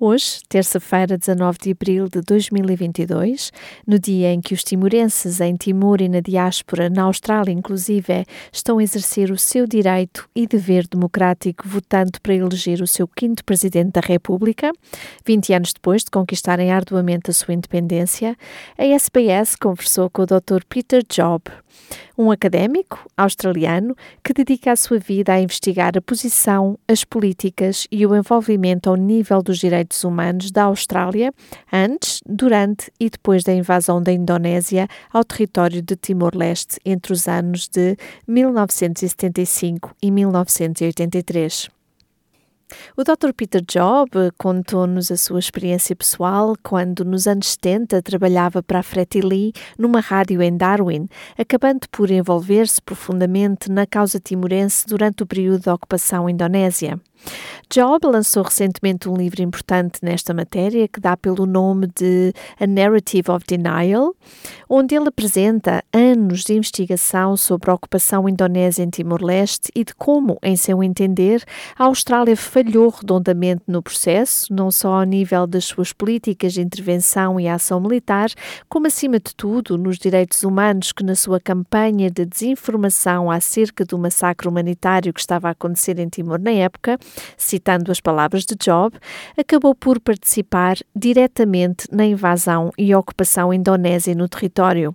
Hoje, terça-feira, 19 de abril de 2022, no dia em que os timorenses em Timor e na diáspora, na Austrália inclusive, estão a exercer o seu direito e dever democrático votando para eleger o seu quinto presidente da República, 20 anos depois de conquistarem arduamente a sua independência, a SBS conversou com o Dr. Peter Job, um académico australiano que dedica a sua vida a investigar a posição, as políticas e o envolvimento ao nível dos direitos humanos da Austrália antes, durante e depois da invasão da Indonésia ao território de Timor-Leste entre os anos de 1975 e 1983. O Dr. Peter Job contou-nos a sua experiência pessoal quando, nos anos 70, trabalhava para a Fretilin numa rádio em Darwin, acabando por envolver-se profundamente na causa timorense durante o período da ocupação indonésia. Job lançou recentemente um livro importante nesta matéria que dá pelo nome de A Narrative of Denial, onde ele apresenta anos de investigação sobre a ocupação indonésia em Timor-Leste e de como, em seu entender, a Austrália falhou redondamente no processo, não só ao nível das suas políticas de intervenção e ação militar, como, acima de tudo, nos direitos humanos que, na sua campanha de desinformação acerca do massacre humanitário que estava a acontecer em Timor na época, citando as palavras de Job, acabou por participar diretamente na invasão e ocupação indonésia no território.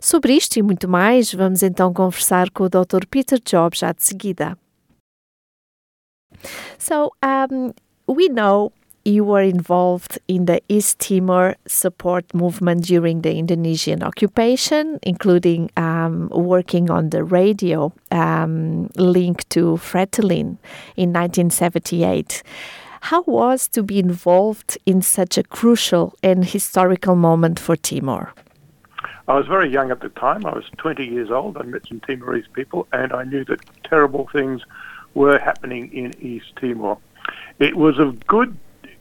Sobre isto e muito mais, vamos então conversar com o Dr. Peter Job já de seguida. So, um, we know you were involved in the East Timor support movement during the Indonesian occupation, including um, working on the radio um, link to Fretilin in 1978. How was to be involved in such a crucial and historical moment for Timor? I was very young at the time. I was 20 years old. I met some Timorese people, and I knew that terrible things were happening in East Timor. It was of good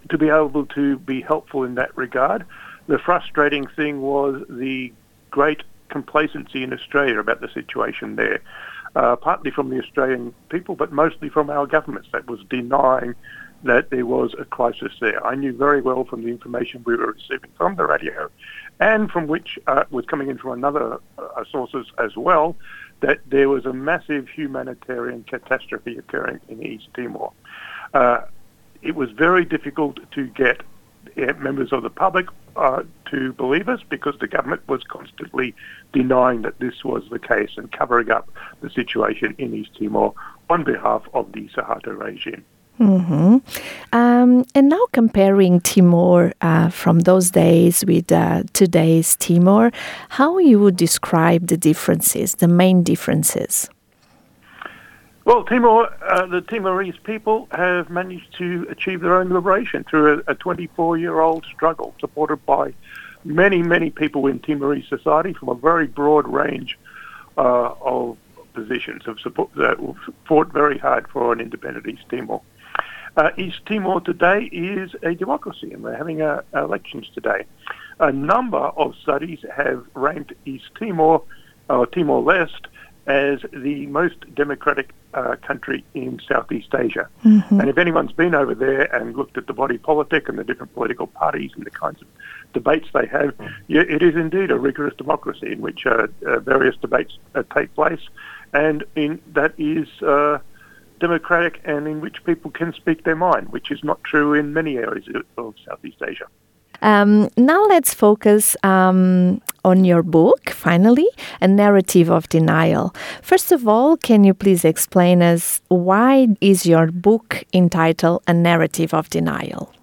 to be able to be helpful in that regard. The frustrating thing was the great complacency in Australia about the situation there, uh, partly from the Australian people, but mostly from our governments that was denying that there was a crisis there. I knew very well from the information we were receiving from the radio and from which uh, was coming in from another uh, sources as well, that there was a massive humanitarian catastrophe occurring in East Timor. Uh, it was very difficult to get uh, members of the public uh, to believe us because the government was constantly denying that this was the case and covering up the situation in East Timor on behalf of the Suharto regime. Mm-hmm. Um, and now comparing Timor uh, from those days with uh, today's Timor, how you would describe the differences, the main differences? Well, Timor, uh, the Timorese people have managed to achieve their own liberation through a 24-year-old struggle supported by many, many people in Timorese society from a very broad range uh, of positions have support, uh, fought very hard for an independent East Timor. Uh, East Timor today is a democracy, and we're having uh, elections today. A number of studies have ranked East Timor, or Timor Leste, as the most democratic uh, country in Southeast Asia. Mm-hmm. And if anyone's been over there and looked at the body politic and the different political parties and the kinds of debates they have, it is indeed a rigorous democracy in which uh, uh, various debates uh, take place, and in that is uh, democratic and in which people can speak their mind, which is not true in many areas of Southeast Asia. Um, now let's focus um, on your book, finally, A Narrative of Denial. First of all, can you please explain us why is your book entitled A Narrative of Denial?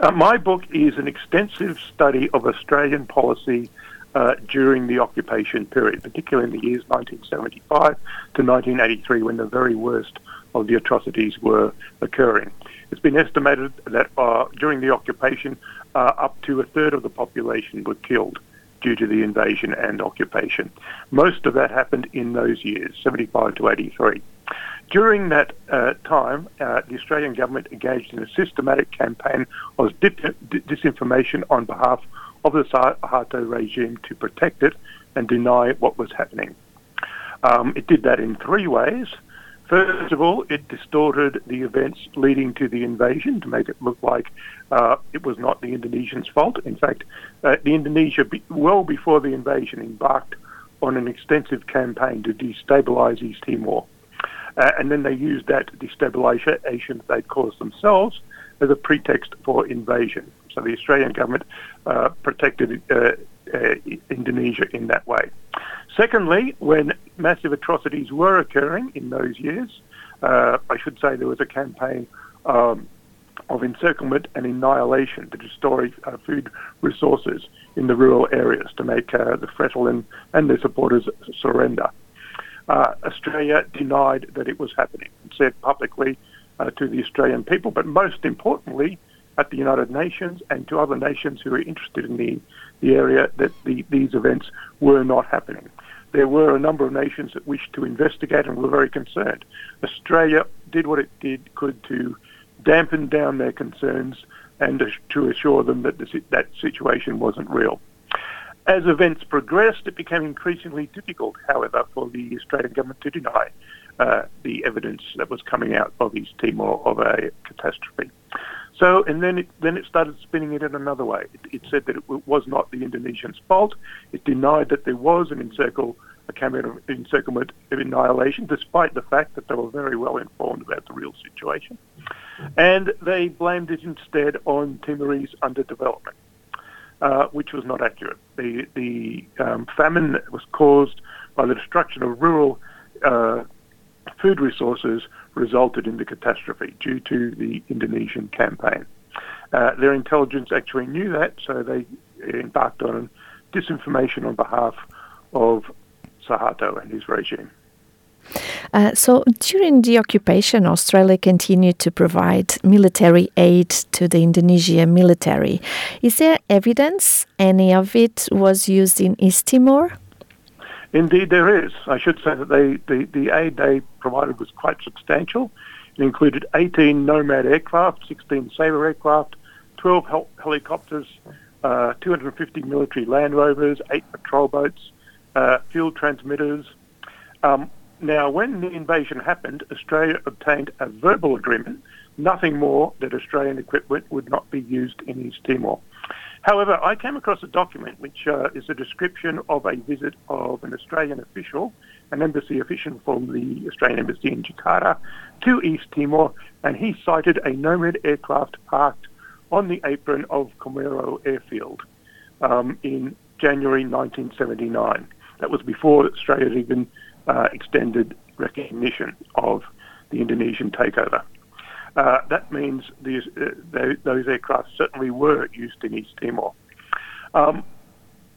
Uh, my book is an extensive study of Australian policy uh, during the occupation period, particularly in the years 1975 to 1983 when the very worst of the atrocities were occurring. It's been estimated that uh, during the occupation, uh, up to a third of the population were killed due to the invasion and occupation. Most of that happened in those years, 75 to 83. During that uh, time, uh, the Australian government engaged in a systematic campaign of disinformation on behalf of the Suharto regime to protect it and deny what was happening. Um, it did that in three ways. First of all, it distorted the events leading to the invasion to make it look like uh, it was not the Indonesians' fault. In fact, uh, the Indonesia, well before the invasion, embarked on an extensive campaign to destabilise East Timor. Uh, and then they used that destabilisation they'd caused themselves as a pretext for invasion. So the Australian government uh, protected uh, uh, Indonesia in that way. Secondly, when massive atrocities were occurring in those years, uh, I should say there was a campaign um, of encirclement and annihilation to destroy uh, food resources in the rural areas to make uh, the Fretilin and their supporters surrender. Uh, Australia denied that it was happening and said publicly uh, to the Australian people, but most importantly, at the United Nations and to other nations who are interested in the, the area that the, these events were not happening. There were a number of nations that wished to investigate and were very concerned. Australia did what it did could to dampen down their concerns and to assure them that the, that situation wasn't real. As events progressed, it became increasingly difficult, however, for the Australian government to deny uh, the evidence that was coming out of East Timor of a catastrophe. So, and then it, then it started spinning it in another way. It, it said that it was not the Indonesians' fault. It denied that there was an encircle, a of encirclement of annihilation, despite the fact that they were very well informed about the real situation. And they blamed it instead on Timorese underdevelopment uh, which was not accurate. The, the um, famine was caused by the destruction of rural uh, food resources resulted in the catastrophe due to the Indonesian campaign. Uh, their intelligence actually knew that, so they embarked on disinformation on behalf of Suharto and his regime. Uh, so during the occupation, Australia continued to provide military aid to the Indonesian military. Is there evidence any of it was used in East Timor? Indeed, there is. I should say that they, the, the aid they provided was quite substantial. It included 18 Nomad aircraft, 16 Sabre aircraft, 12 hel- helicopters, uh, 250 military Land Rovers, 8 patrol boats, uh, field transmitters, um, now, when the invasion happened, Australia obtained a verbal agreement, nothing more, that Australian equipment would not be used in East Timor. However, I came across a document which uh, is a description of a visit of an Australian official, an embassy official from the Australian embassy in Jakarta, to East Timor, and he cited a Nomad aircraft parked on the apron of Comoro airfield um, in January 1979. That was before Australia even uh, extended recognition of the Indonesian takeover. Uh, that means these, uh, they, those aircraft certainly were used in East Timor. Um,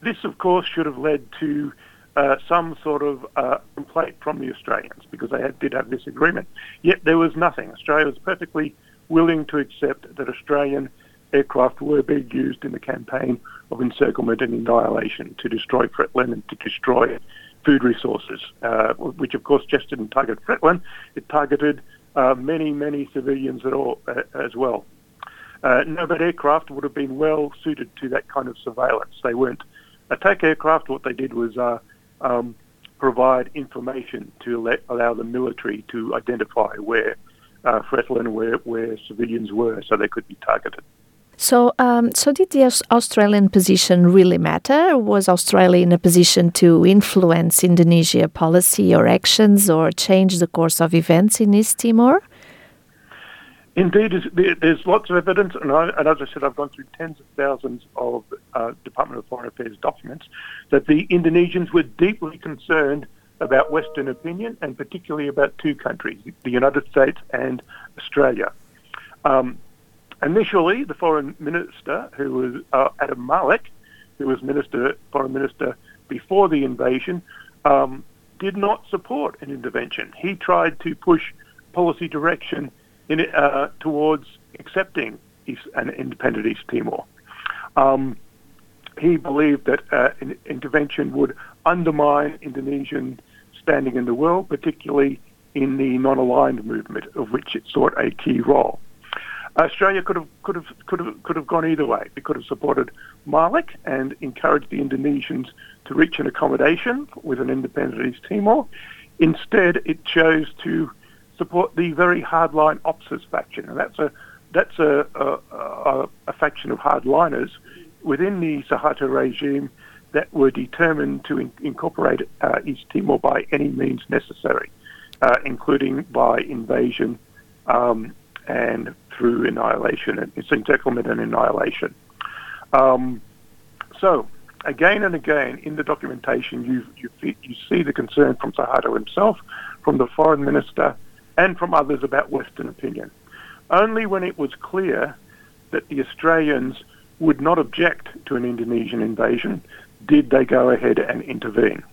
this, of course, should have led to uh, some sort of uh, complaint from the Australians because they had, did have this agreement. Yet there was nothing. Australia was perfectly willing to accept that Australian aircraft were being used in the campaign of encirclement and annihilation to destroy Fretilin and to destroy food resources, uh, which of course just didn't target Fretilin, it targeted uh, many, many civilians at all, uh, as well. Uh, Nomad aircraft would have been well suited to that kind of surveillance. They weren't attack aircraft. What they did was uh, um, provide information to let, allow the military to identify where uh, Fretilin, where, where civilians were, so they could be targeted. So, um, so did the Australian position really matter? Was Australia in a position to influence Indonesia policy or actions or change the course of events in East Timor? Indeed, there's lots of evidence, and, I, and, as I said, I've gone through tens of thousands of uh, Department of Foreign Affairs documents that the Indonesians were deeply concerned about Western opinion, and particularly about two countries, the United States and Australia. Um, Initially, the foreign minister, who was uh, Adam Malik, who was minister, foreign minister before the invasion, um, did not support an intervention. He tried to push policy direction in, uh, towards accepting East, an independent East Timor. Um, he believed that uh, an intervention would undermine Indonesian standing in the world, particularly in the non-aligned movement, of which it sought a key role. Australia could have could have could have could have gone either way. It could have supported Malik and encouraged the Indonesians to reach an accommodation with an independent East Timor. Instead, it chose to support the very hardline Opsus faction, and that's a that's a, a, a, a faction of hardliners within the Suharto regime that were determined to in, incorporate uh, East Timor by any means necessary, uh, including by invasion um, and through annihilation, and its encirclement and annihilation. Um, so, again and again in the documentation, you, you, you see the concern from Suharto himself, from the foreign minister, and from others about Western opinion. Only when it was clear that the Australians would not object to an Indonesian invasion did they go ahead and intervene.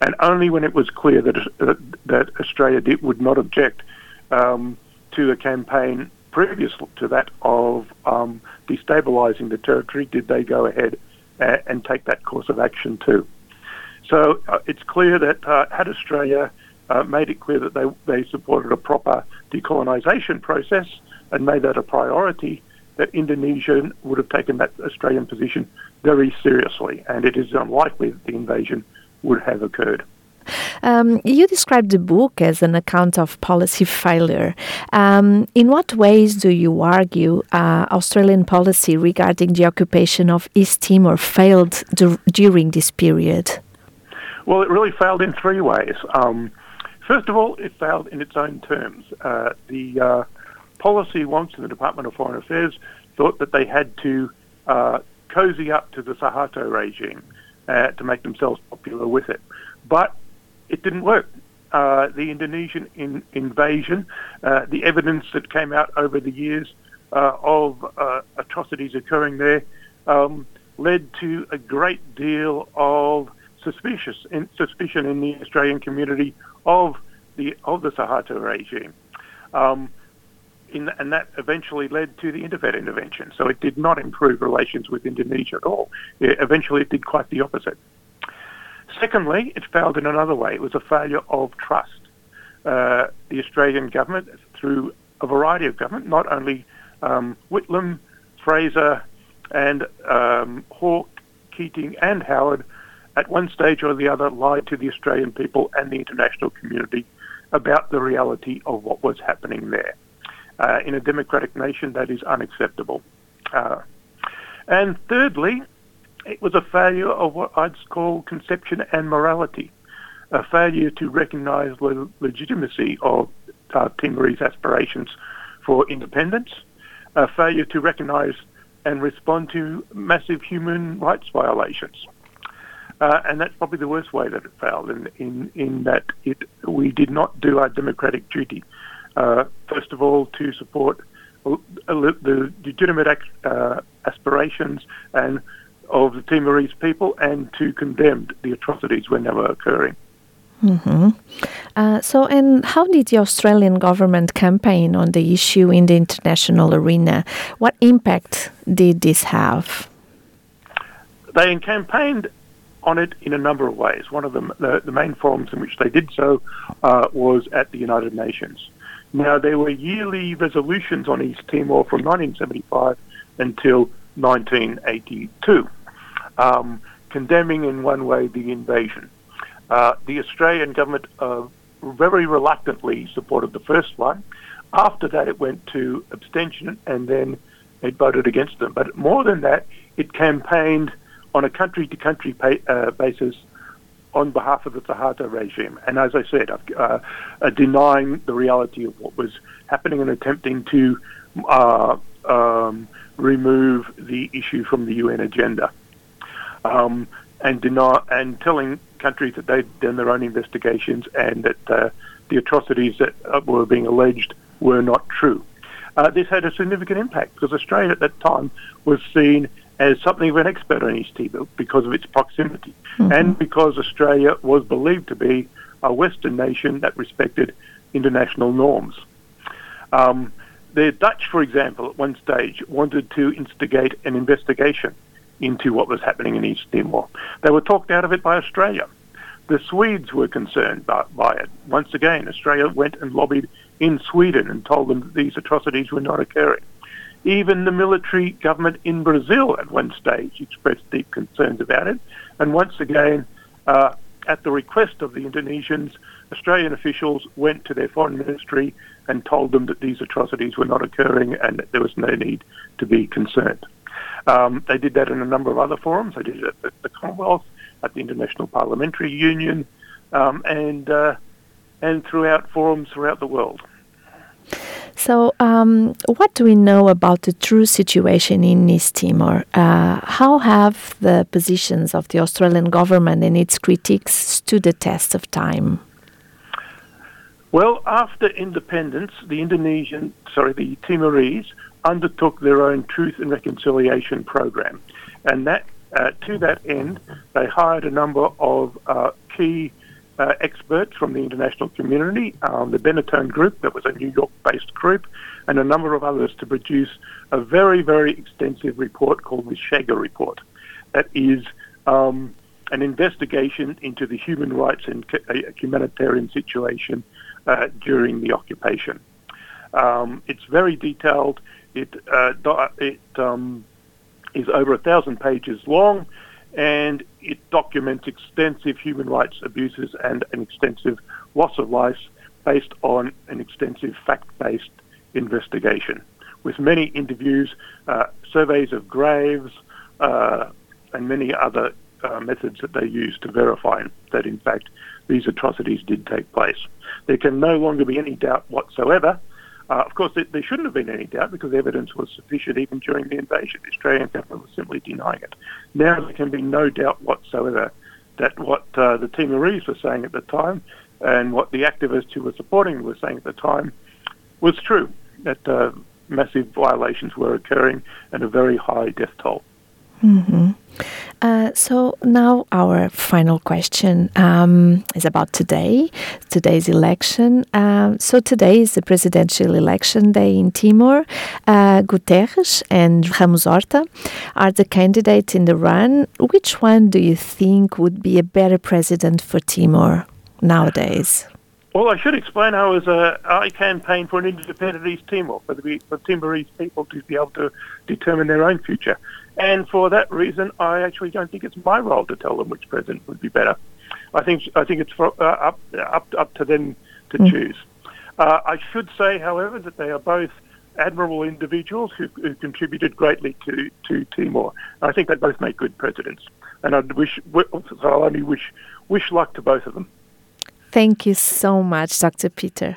And only when it was clear that uh, that Australia did, would not object um, to a campaign previous to that of um, destabilising the territory did they go ahead and, and take that course of action too. So uh, it's clear that uh, had Australia uh, made it clear that they, they supported a proper decolonisation process and made that a priority, that Indonesia would have taken that Australian position very seriously, and it is unlikely that the invasion would have occurred. Um, you described the book as an account of policy failure. Um, in what ways do you argue uh, Australian policy regarding the occupation of East Timor failed during this period? Well, it really failed in three ways. Um, first of all, it failed in its own terms. Uh, the uh, policy wonks in the Department of Foreign Affairs thought that they had to uh, cozy up to the Suharto regime uh, to make themselves popular with it. But it didn't work. Uh, the Indonesian in, invasion, uh, the evidence that came out over the years uh, of uh, atrocities occurring there, um, led to a great deal of suspicious in, suspicion in the Australian community of the of the Suharto regime. Um, in, and that eventually led to the INTERFET intervention. So it did not improve relations with Indonesia at all. It, eventually, it did quite the opposite. Secondly, it failed in another way. It was a failure of trust. Uh, the Australian government, through a variety of government, not only um, Whitlam, Fraser, and um, Hawke, Keating, and Howard, at one stage or the other, lied to the Australian people and the international community about the reality of what was happening there. Uh, in a democratic nation, that is unacceptable. Uh, and thirdly, it was a failure of what I'd call conception and morality, a failure to recognise the legitimacy of uh, Timorese aspirations for independence, a failure to recognise and respond to massive human rights violations. Uh, and that's probably the worst way that it failed, in, in, in that it, we did not do our democratic duty uh, first of all, to support the legitimate uh, aspirations and of the Timorese people and to condemn the atrocities when they were occurring. Mm-hmm. Uh, so, and how did the Australian government campaign on the issue in the international arena? What impact did this have? They campaigned on it in a number of ways. One of them, the, the main forums in which they did so, uh, was at the United Nations. Now, there were yearly resolutions on East Timor from 1975 until 1982, um, condemning in one way the invasion. Uh, the Australian government uh, very reluctantly supported the first one. After that, it went to abstention and then it voted against them. But more than that, it campaigned on a country to country basis on behalf of the Suharto regime. And as I said, uh, uh, denying the reality of what was happening and attempting to uh, um, remove the issue from the UN agenda. Um, and deny and telling countries that they'd done their own investigations and that uh, the atrocities that uh, were being alleged were not true. Uh, this had a significant impact because Australia at that time was seen as something of an expert on East Timor because of its proximity mm-hmm. and because Australia was believed to be a Western nation that respected international norms. Um, the Dutch, for example, at one stage wanted to instigate an investigation into what was happening in East Timor. They were talked out of it by Australia. The Swedes were concerned by, by it. Once again, Australia went and lobbied in Sweden and told them that these atrocities were not occurring. Even the military government in Brazil at one stage expressed deep concerns about it. And once again, uh, at the request of the Indonesians, Australian officials went to their foreign ministry and told them that these atrocities were not occurring and that there was no need to be concerned. Um, they did that in a number of other forums. They did it at the Commonwealth, at the International Parliamentary Union, um, and uh, and throughout forums throughout the world. So, um, what do we know about the true situation in East Timor? Uh, how have the positions of the Australian government and its critics stood the test of time? Well, after independence, the Indonesian, sorry, the Timorese undertook their own Truth and Reconciliation program, and that uh, to that end, they hired a number of uh, key uh, experts from the international community, um, the Benetech Group, that was a New York based group, and a number of others to produce a very, very extensive report called the Chega Report. That is um, an investigation into the human rights and uh, humanitarian situation uh, during the occupation. Um, it's very detailed. It, uh, it um, is over a thousand pages long and it documents extensive human rights abuses and an extensive loss of life based on an extensive fact-based investigation with many interviews, uh, surveys of graves, uh, and many other uh, methods that they use to verify that in fact these atrocities did take place. There can no longer be any doubt whatsoever uh, of course, there, there, shouldn't have been any doubt because evidence was sufficient even during the invasion. The Australian government was simply denying it. Now there can be no doubt whatsoever that what uh, the Timorese were saying at the time and what the activists who were supporting were saying at the time was true, that uh, massive violations were occurring and a very high death toll. Mm-hmm. Uh, so now our final question um, is about today, today's election. Um, so today is the presidential election day in Timor. Uh, Guterres and Ramos Horta are the candidates in the run. Which one do you think would be a better president for Timor nowadays? Well, I should explain how as a, I campaigned for an independent East Timor, for the for Timorese people to be able to determine their own future. And for that reason, I actually don't think it's my role to tell them which president would be better. I think I think it's for, uh, up up up to them to mm. choose. Uh, I should say, however, that they are both admirable individuals who, who contributed greatly to, to Timor. I think they both make good presidents, and I wish so I'll only wish wish luck to both of them. Thank you so much, Dr. Peter.